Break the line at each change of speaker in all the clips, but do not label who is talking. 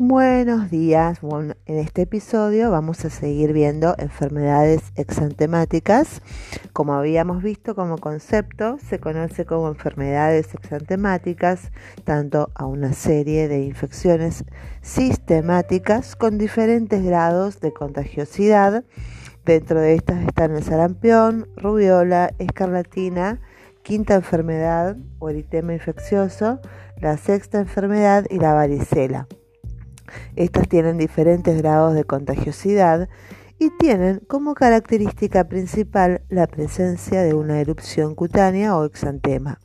Buenos días. Bueno, en este episodio vamos a seguir viendo enfermedades exantemáticas. Como habíamos visto como concepto, se conoce como enfermedades exantemáticas tanto a una serie de infecciones sistemáticas con diferentes grados de contagiosidad. Dentro de estas están el sarampión, rubiola, escarlatina, quinta enfermedad o eritema infeccioso, la sexta enfermedad y la varicela. Estas tienen diferentes grados de contagiosidad y tienen como característica principal la presencia de una erupción cutánea o exantema.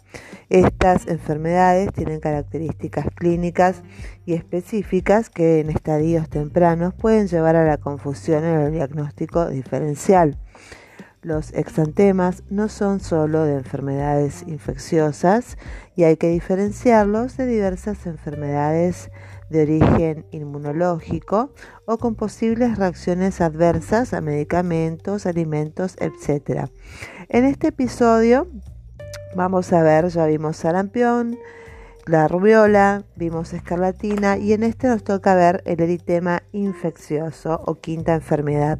Estas enfermedades tienen características clínicas y específicas que en estadios tempranos pueden llevar a la confusión en el diagnóstico diferencial. Los exantemas no son solo de enfermedades infecciosas y hay que diferenciarlos de diversas enfermedades de origen inmunológico o con posibles reacciones adversas a medicamentos, alimentos, etc. En este episodio vamos a ver, ya vimos sarampión, la rubiola, vimos escarlatina y en este nos toca ver el eritema infeccioso o quinta enfermedad.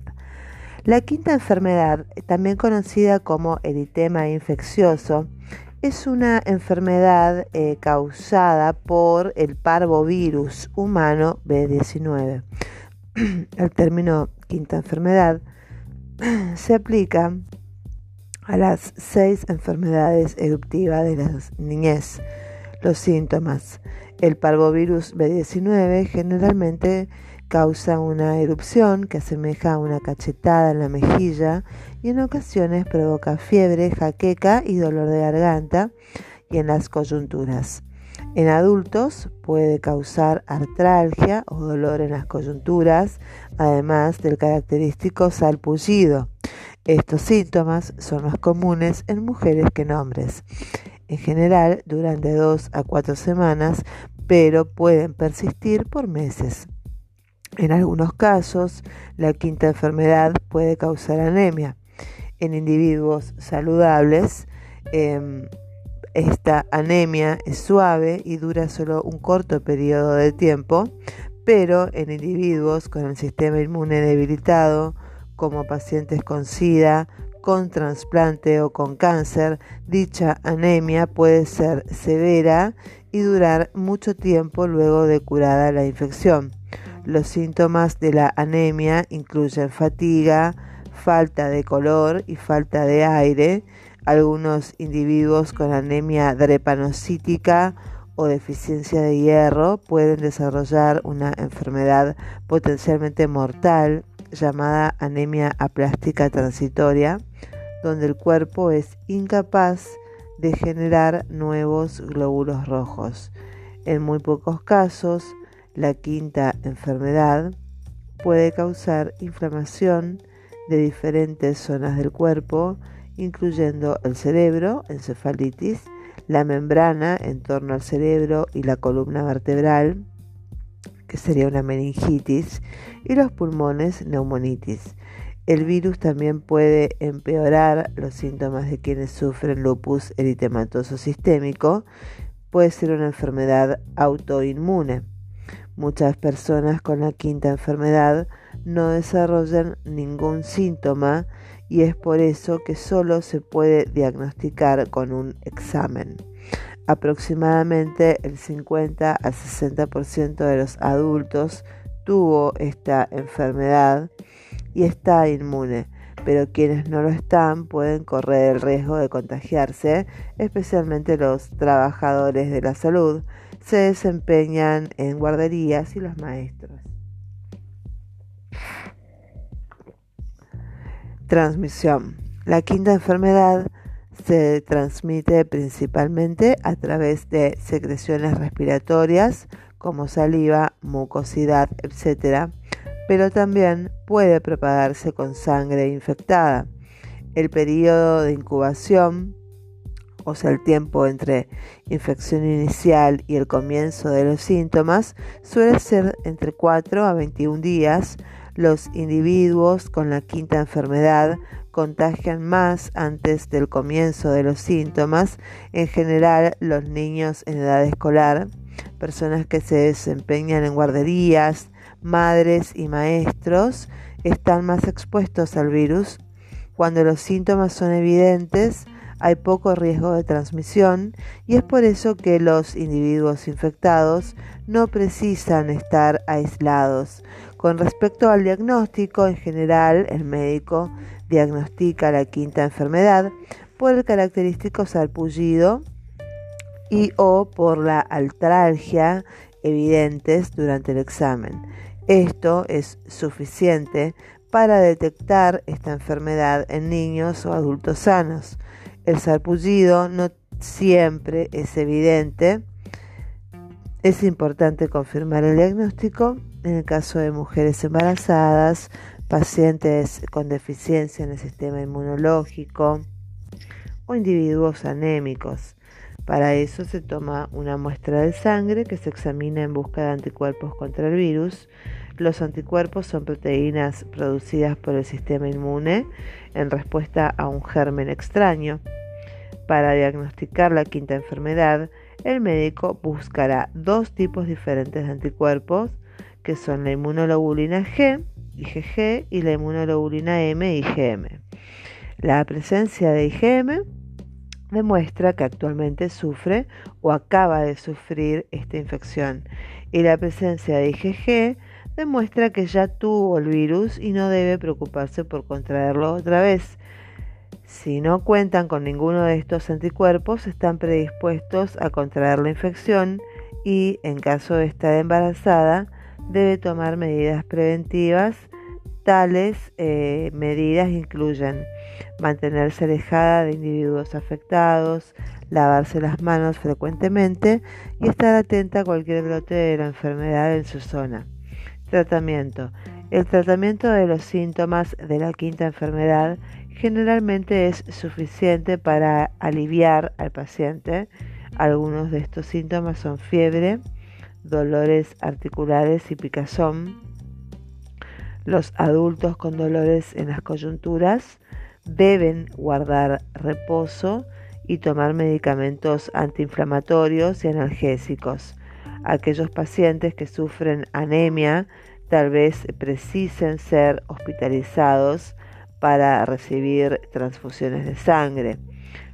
La quinta enfermedad, también conocida como eritema infeccioso, es una enfermedad eh, causada por el parvovirus humano B19. El término quinta enfermedad se aplica a las seis enfermedades eruptivas de la niñez. Los síntomas. El parvovirus B19 generalmente causa una erupción que asemeja a una cachetada en la mejilla y en ocasiones provoca fiebre, jaqueca y dolor de garganta y en las coyunturas. En adultos puede causar artralgia o dolor en las coyunturas, además del característico salpullido. Estos síntomas son más comunes en mujeres que en hombres. En general duran de dos a cuatro semanas, pero pueden persistir por meses. En algunos casos, la quinta enfermedad puede causar anemia. En individuos saludables, em, esta anemia es suave y dura solo un corto periodo de tiempo, pero en individuos con el sistema inmune debilitado, como pacientes con SIDA, con trasplante o con cáncer, dicha anemia puede ser severa y durar mucho tiempo luego de curada la infección. Los síntomas de la anemia incluyen fatiga, falta de color y falta de aire. Algunos individuos con anemia drepanocítica o deficiencia de hierro pueden desarrollar una enfermedad potencialmente mortal llamada anemia aplástica transitoria, donde el cuerpo es incapaz de generar nuevos glóbulos rojos. En muy pocos casos, la quinta enfermedad puede causar inflamación de diferentes zonas del cuerpo, incluyendo el cerebro, encefalitis, la membrana en torno al cerebro y la columna vertebral, que sería una meningitis, y los pulmones, neumonitis. El virus también puede empeorar los síntomas de quienes sufren lupus eritematoso sistémico. Puede ser una enfermedad autoinmune. Muchas personas con la quinta enfermedad no desarrollan ningún síntoma y es por eso que solo se puede diagnosticar con un examen. Aproximadamente el 50 a 60% de los adultos tuvo esta enfermedad y está inmune, pero quienes no lo están pueden correr el riesgo de contagiarse, especialmente los trabajadores de la salud, se desempeñan en guarderías y los maestros. Transmisión. La quinta enfermedad se transmite principalmente a través de secreciones respiratorias como saliva, mucosidad, etc., pero también puede propagarse con sangre infectada. El periodo de incubación o sea, el tiempo entre infección inicial y el comienzo de los síntomas, suele ser entre 4 a 21 días. Los individuos con la quinta enfermedad contagian más antes del comienzo de los síntomas, en general los niños en edad escolar. personas que se desempeñan en guarderías, madres y maestros están más expuestos al virus. Cuando los síntomas son evidentes, hay poco riesgo de transmisión y es por eso que los individuos infectados no precisan estar aislados. Con respecto al diagnóstico, en general el médico diagnostica la quinta enfermedad por el característico salpullido y o por la altralgia evidentes durante el examen. Esto es suficiente para detectar esta enfermedad en niños o adultos sanos. El sarpullido no siempre es evidente. Es importante confirmar el diagnóstico en el caso de mujeres embarazadas, pacientes con deficiencia en el sistema inmunológico o individuos anémicos. Para eso se toma una muestra de sangre que se examina en busca de anticuerpos contra el virus. Los anticuerpos son proteínas producidas por el sistema inmune en respuesta a un germen extraño. Para diagnosticar la quinta enfermedad, el médico buscará dos tipos diferentes de anticuerpos, que son la inmunoglobulina G, IgG, y la inmunoglobulina M, IgM. La presencia de IgM demuestra que actualmente sufre o acaba de sufrir esta infección y la presencia de IgG demuestra que ya tuvo el virus y no debe preocuparse por contraerlo otra vez. Si no cuentan con ninguno de estos anticuerpos, están predispuestos a contraer la infección y, en caso de estar embarazada, debe tomar medidas preventivas. Tales eh, medidas incluyen mantenerse alejada de individuos afectados, lavarse las manos frecuentemente y estar atenta a cualquier brote de la enfermedad en su zona. Tratamiento. El tratamiento de los síntomas de la quinta enfermedad generalmente es suficiente para aliviar al paciente. Algunos de estos síntomas son fiebre, dolores articulares y picazón. Los adultos con dolores en las coyunturas deben guardar reposo y tomar medicamentos antiinflamatorios y analgésicos. Aquellos pacientes que sufren anemia tal vez precisen ser hospitalizados para recibir transfusiones de sangre.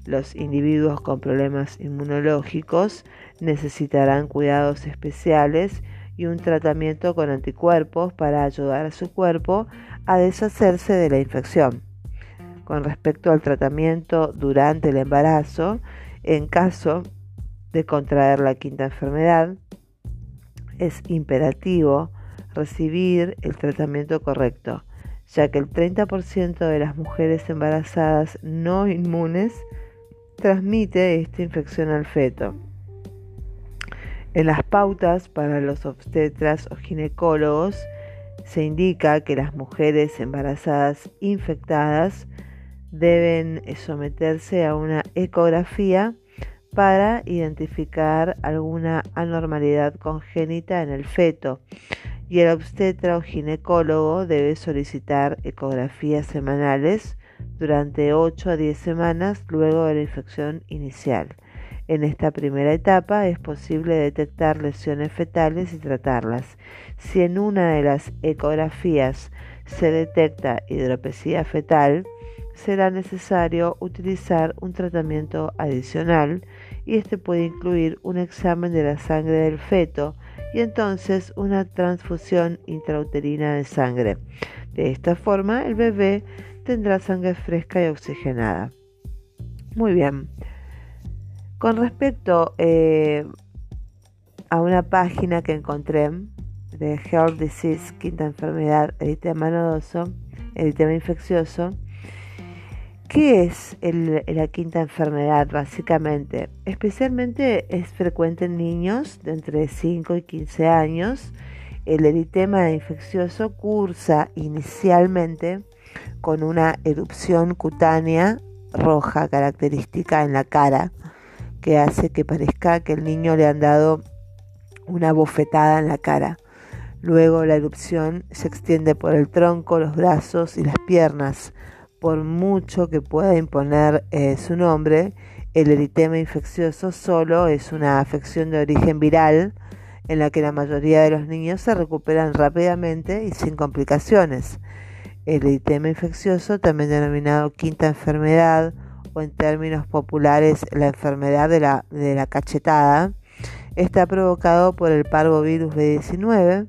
Los individuos con problemas inmunológicos necesitarán cuidados especiales y un tratamiento con anticuerpos para ayudar a su cuerpo a deshacerse de la infección con respecto al tratamiento durante el embarazo en caso de contraer la quinta enfermedad. Es imperativo recibir el tratamiento correcto, ya que el 30% de las mujeres embarazadas no inmunes transmite esta infección al feto. En las pautas para los obstetras o ginecólogos se indica que las mujeres embarazadas infectadas deben someterse a una ecografía para identificar alguna anormalidad congénita en el feto y el obstetra o ginecólogo debe solicitar ecografías semanales durante 8 a 10 semanas luego de la infección inicial. En esta primera etapa es posible detectar lesiones fetales y tratarlas. Si en una de las ecografías se detecta hidropesía fetal, será necesario utilizar un tratamiento adicional y este puede incluir un examen de la sangre del feto y entonces una transfusión intrauterina de sangre. De esta forma el bebé tendrá sangre fresca y oxigenada. Muy bien. Con respecto eh, a una página que encontré de Heart Disease, quinta enfermedad, eritema nodoso, eritema infeccioso, ¿Qué es la quinta enfermedad básicamente? Especialmente es frecuente en niños de entre 5 y 15 años. El eritema infeccioso cursa inicialmente con una erupción cutánea roja característica en la cara que hace que parezca que el niño le han dado una bofetada en la cara. Luego la erupción se extiende por el tronco, los brazos y las piernas por mucho que pueda imponer eh, su nombre, El eritema infeccioso solo es una afección de origen viral en la que la mayoría de los niños se recuperan rápidamente y sin complicaciones. El eritema infeccioso, también denominado quinta enfermedad o en términos populares la enfermedad de la, de la cachetada, está provocado por el parvovirus B19.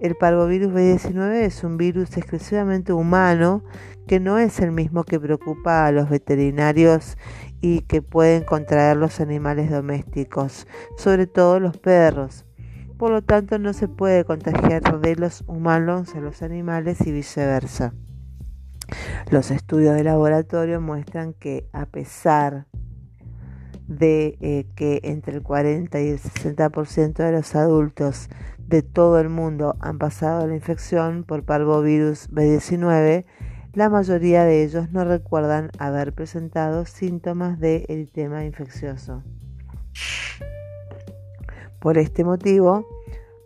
El parvovirus B19 es un virus exclusivamente humano que no es el mismo que preocupa a los veterinarios y que pueden contraer los animales domésticos, sobre todo los perros. Por lo tanto, no se puede contagiar de los humanos a los animales y viceversa. Los estudios de laboratorio muestran que a pesar de eh, que entre el 40 y el 60% de los adultos de todo el mundo han pasado la infección por parvovirus B19, la mayoría de ellos no recuerdan haber presentado síntomas de eritema infeccioso. Por este motivo,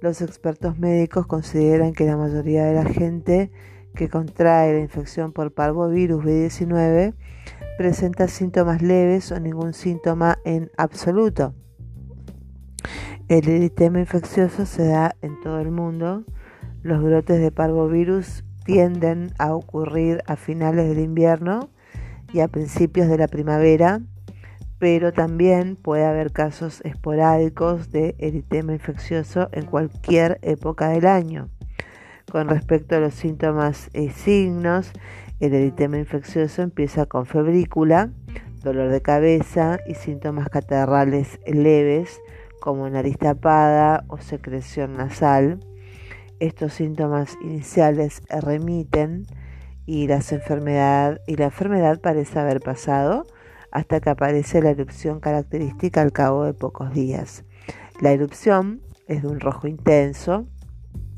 los expertos médicos consideran que la mayoría de la gente que contrae la infección por parvovirus B19 presenta síntomas leves o ningún síntoma en absoluto. El eritema infeccioso se da en todo el mundo. Los brotes de parvovirus tienden a ocurrir a finales del invierno y a principios de la primavera, pero también puede haber casos esporádicos de eritema infeccioso en cualquier época del año. Con respecto a los síntomas y signos, el eritema infeccioso empieza con febrícula, dolor de cabeza y síntomas catarrales leves como nariz tapada o secreción nasal. Estos síntomas iniciales remiten y, y la enfermedad parece haber pasado hasta que aparece la erupción característica al cabo de pocos días. La erupción es de un rojo intenso,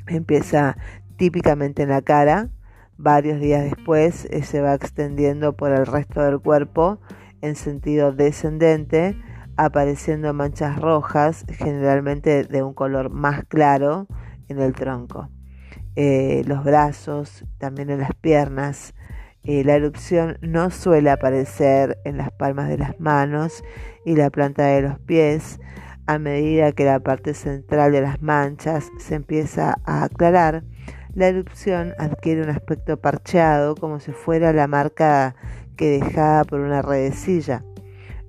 empieza típicamente en la cara, Varios días después eh, se va extendiendo por el resto del cuerpo en sentido descendente, apareciendo manchas rojas, generalmente de un color más claro en el tronco. Eh, los brazos, también en las piernas. Eh, la erupción no suele aparecer en las palmas de las manos y la planta de los pies. A medida que la parte central de las manchas se empieza a aclarar, la erupción adquiere un aspecto parcheado como si fuera la marca que dejaba por una redecilla.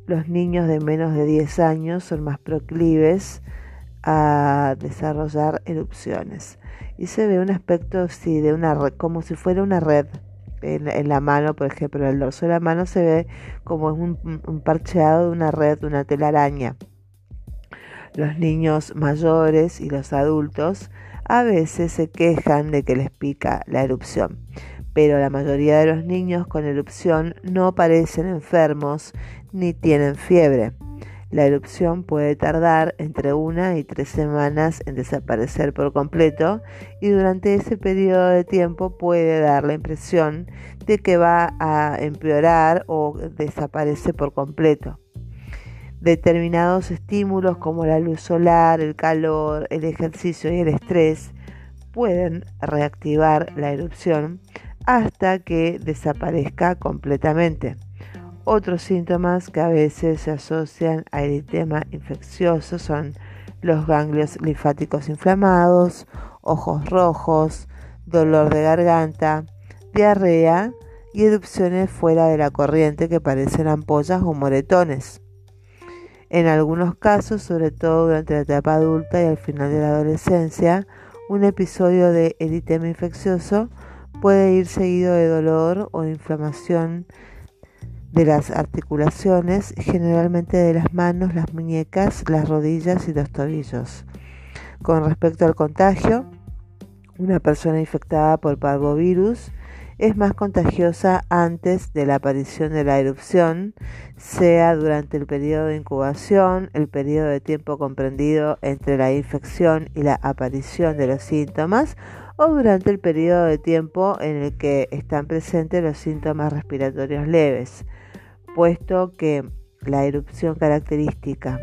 Los niños de menos de 10 años son más proclives a desarrollar erupciones y se ve un aspecto de una como si fuera una red en, la mano, por ejemplo, en el dorso de la mano se ve como un, un parcheado de una red, de una telaraña. Los niños mayores y los adultos a veces se quejan de que les pica la erupción, pero la mayoría de los niños con erupción no parecen enfermos ni tienen fiebre. La erupción puede tardar entre una y tres semanas en desaparecer por completo y durante ese periodo de tiempo puede dar la impresión de que va a empeorar o desaparece por completo determinados estímulos como la luz solar, el calor, el ejercicio y el estrés pueden reactivar la erupción hasta que desaparezca completamente. Otros síntomas que a veces se asocian a eritema infeccioso son los ganglios linfáticos inflamados, ojos rojos, dolor de garganta, diarrea y erupciones fuera de la corriente que parecen ampollas o moretones. En algunos casos, sobre todo durante la etapa adulta y al final de la adolescencia, un episodio de eritema infeccioso puede ir seguido de dolor o inflamación de las articulaciones, generalmente de las manos, las muñecas, las rodillas y los tobillos. Con respecto al contagio, una persona infectada por parvovirus es más contagiosa antes de la aparición de la erupción, sea durante el periodo de incubación, el periodo de tiempo comprendido entre la infección y la aparición de los síntomas, o durante el periodo de tiempo en el que están presentes los síntomas respiratorios leves, puesto que la erupción característica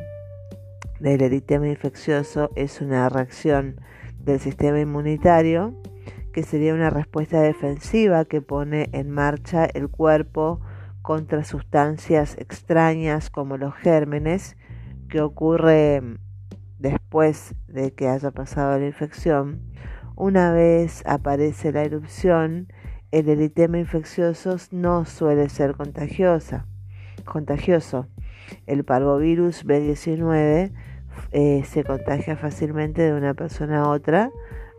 del eritema infeccioso es una reacción del sistema inmunitario, que sería una respuesta defensiva que pone en marcha el cuerpo contra sustancias extrañas como los gérmenes, que ocurre después de que haya pasado la infección. Una vez aparece la erupción, el eritema infeccioso no suele ser contagiosa, contagioso. El parvovirus B19 eh, se contagia fácilmente de una persona a otra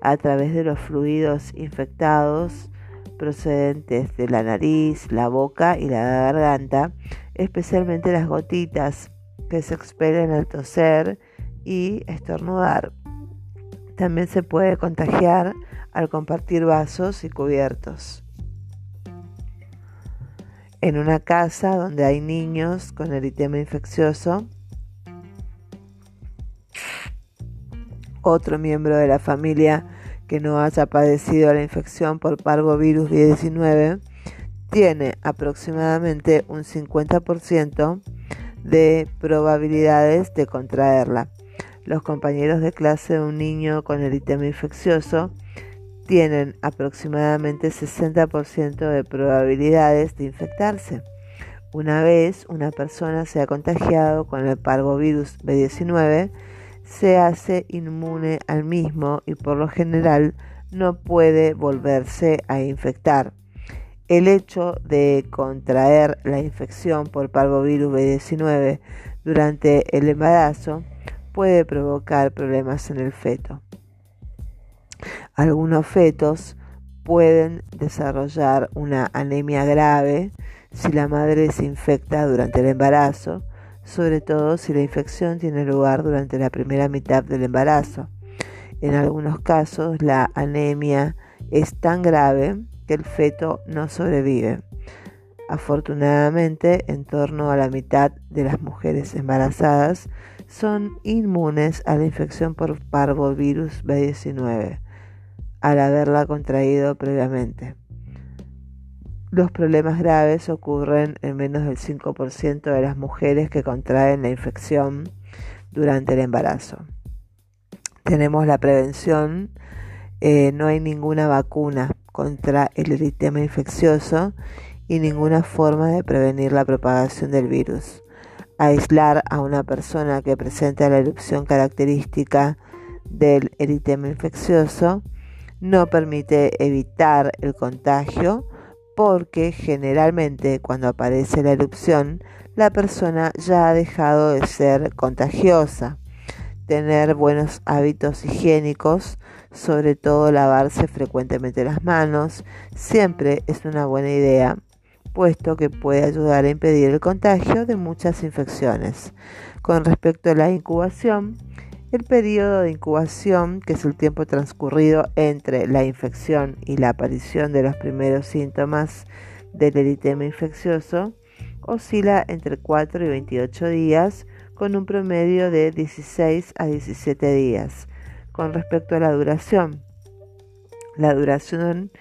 a través de los fluidos infectados procedentes de la nariz, la boca y la garganta, especialmente las gotitas que se expelen al toser y estornudar. También se puede contagiar al compartir vasos y cubiertos. En una casa donde hay niños con eritema infeccioso, otro miembro de la familia que no haya padecido la infección por parvovirus 19 tiene aproximadamente un 50% de probabilidades de contraerla. Los compañeros de clase de un niño con eritema infeccioso tienen aproximadamente 60% de probabilidades de infectarse. Una vez una persona se ha contagiado con el parvovirus B19, se hace inmune al mismo y por lo general no puede volverse a infectar. El hecho de contraer la infección por parvovirus B19 durante el embarazo puede provocar problemas en el feto. Algunos fetos pueden desarrollar una anemia grave si la madre se infecta durante el embarazo, sobre todo si la infección tiene lugar durante la primera mitad del embarazo. En algunos casos la anemia es tan grave que el feto no sobrevive. Afortunadamente, en torno a la mitad de las mujeres embarazadas son inmunes a la infección por parvovirus B19 al haberla contraído previamente. Los problemas graves ocurren en menos del 5% de las mujeres que contraen la infección durante el embarazo. Tenemos la prevención, eh, no hay ninguna vacuna contra el eritema infeccioso y ninguna forma de prevenir la propagación del virus aislar a una persona que presenta la erupción característica del eritema infeccioso no permite evitar el contagio porque generalmente cuando aparece la erupción la persona ya ha dejado de ser contagiosa. Tener buenos hábitos higiénicos, sobre todo lavarse frecuentemente las manos, siempre es una buena idea puesto que puede ayudar a impedir el contagio de muchas infecciones. Con respecto a la incubación, el periodo de incubación, que es el tiempo transcurrido entre la infección y la aparición de los primeros síntomas del eritema infeccioso, oscila entre 4 y 28 días, con un promedio de 16 a 17 días. Con respecto a la duración, la duración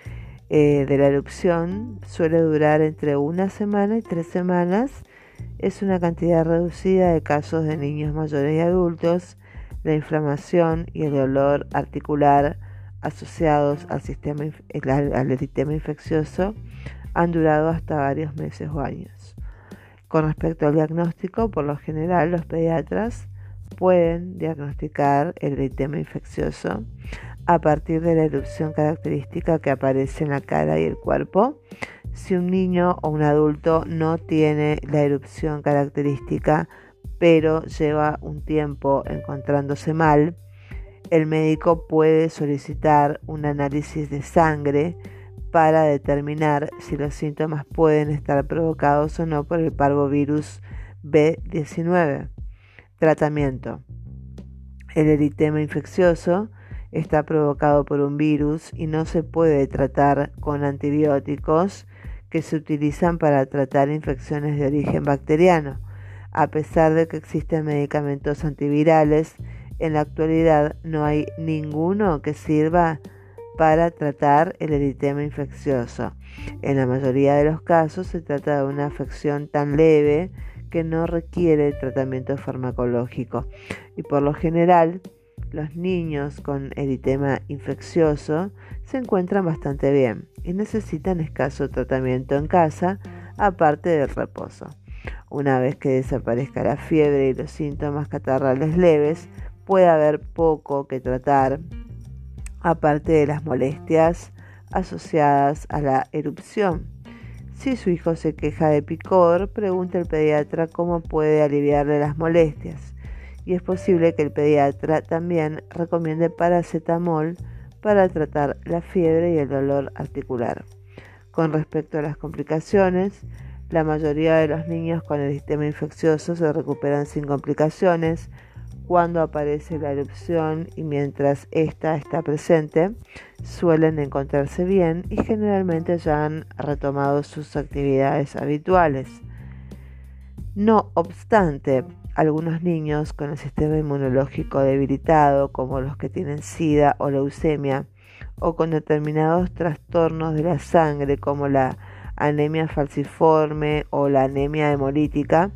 eh, de la erupción suele durar entre una semana y tres semanas. Es una cantidad reducida de casos de niños mayores y adultos. La inflamación y el dolor articular asociados al, sistema, al eritema infeccioso han durado hasta varios meses o años. Con respecto al diagnóstico, por lo general los pediatras pueden diagnosticar el eritema infeccioso a partir de la erupción característica que aparece en la cara y el cuerpo. Si un niño o un adulto no tiene la erupción característica, pero lleva un tiempo encontrándose mal, el médico puede solicitar un análisis de sangre para determinar si los síntomas pueden estar provocados o no por el parvovirus B19. Tratamiento. El eritema infeccioso está provocado por un virus y no se puede tratar con antibióticos que se utilizan para tratar infecciones de origen bacteriano. A pesar de que existen medicamentos antivirales, en la actualidad no hay ninguno que sirva para tratar el eritema infeccioso. En la mayoría de los casos se trata de una afección tan leve que no requiere tratamiento farmacológico y por lo general los niños con eritema infeccioso se encuentran bastante bien y necesitan escaso tratamiento en casa aparte del reposo. Una vez que desaparezca la fiebre y los síntomas catarrales leves, puede haber poco que tratar, aparte de las molestias asociadas a la erupción. Si su hijo se queja de picor, pregunte al pediatra cómo puede aliviarle las molestias. Y es posible que el pediatra también recomiende paracetamol para tratar la fiebre y el dolor articular. Con respecto a las complicaciones, la mayoría de los niños con el sistema infeccioso se recuperan sin complicaciones cuando aparece la erupción y mientras ésta está presente, suelen encontrarse bien y generalmente ya han retomado sus actividades habituales. No obstante, algunos niños con el sistema inmunológico debilitado, como los que tienen SIDA o leucemia, o con determinados trastornos de la sangre, como la anemia falciforme o la anemia hemolítica,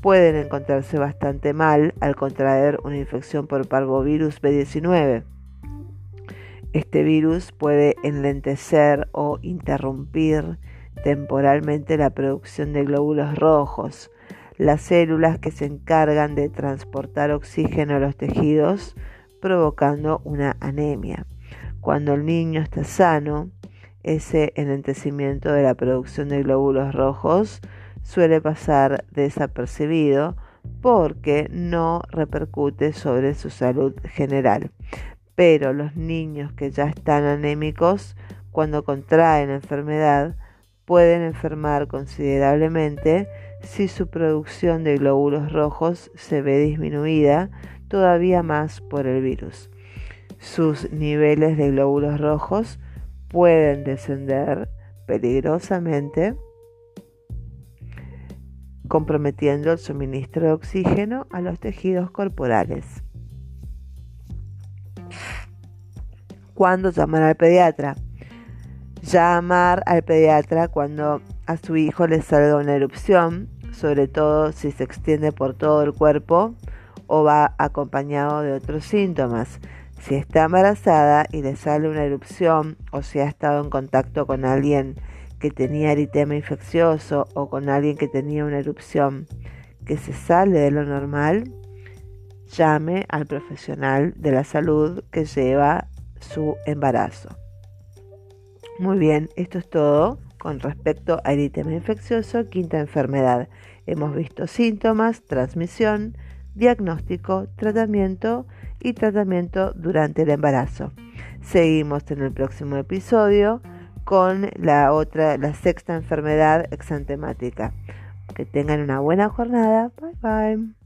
pueden encontrarse bastante mal al contraer una infección por parvovirus B19. Este virus puede enlentecer o interrumpir temporalmente la producción de glóbulos rojos, las células que se encargan de transportar oxígeno a los tejidos, provocando una anemia. Cuando el niño está sano, ese enlentecimiento de la producción de glóbulos rojos suele pasar desapercibido porque no repercute sobre su salud general. Pero los niños que ya están anémicos, cuando contraen la enfermedad, pueden enfermar considerablemente si su producción de glóbulos rojos se ve disminuida todavía más por el virus. Sus niveles de glóbulos rojos pueden descender peligrosamente comprometiendo el suministro de oxígeno a los tejidos corporales. ¿Cuándo llamar al pediatra? Llamar al pediatra cuando a su hijo le salga una erupción, sobre todo si se extiende por todo el cuerpo o va acompañado de otros síntomas. Si está embarazada y le sale una erupción o si ha estado en contacto con alguien que tenía eritema infeccioso o con alguien que tenía una erupción que se sale de lo normal, llame al profesional de la salud que lleva su embarazo. Muy bien, esto es todo con respecto a eritema infeccioso, quinta enfermedad. Hemos visto síntomas, transmisión, diagnóstico, tratamiento y tratamiento durante el embarazo. Seguimos en el próximo episodio con la otra, la sexta enfermedad exantemática. Que tengan una buena jornada. Bye bye.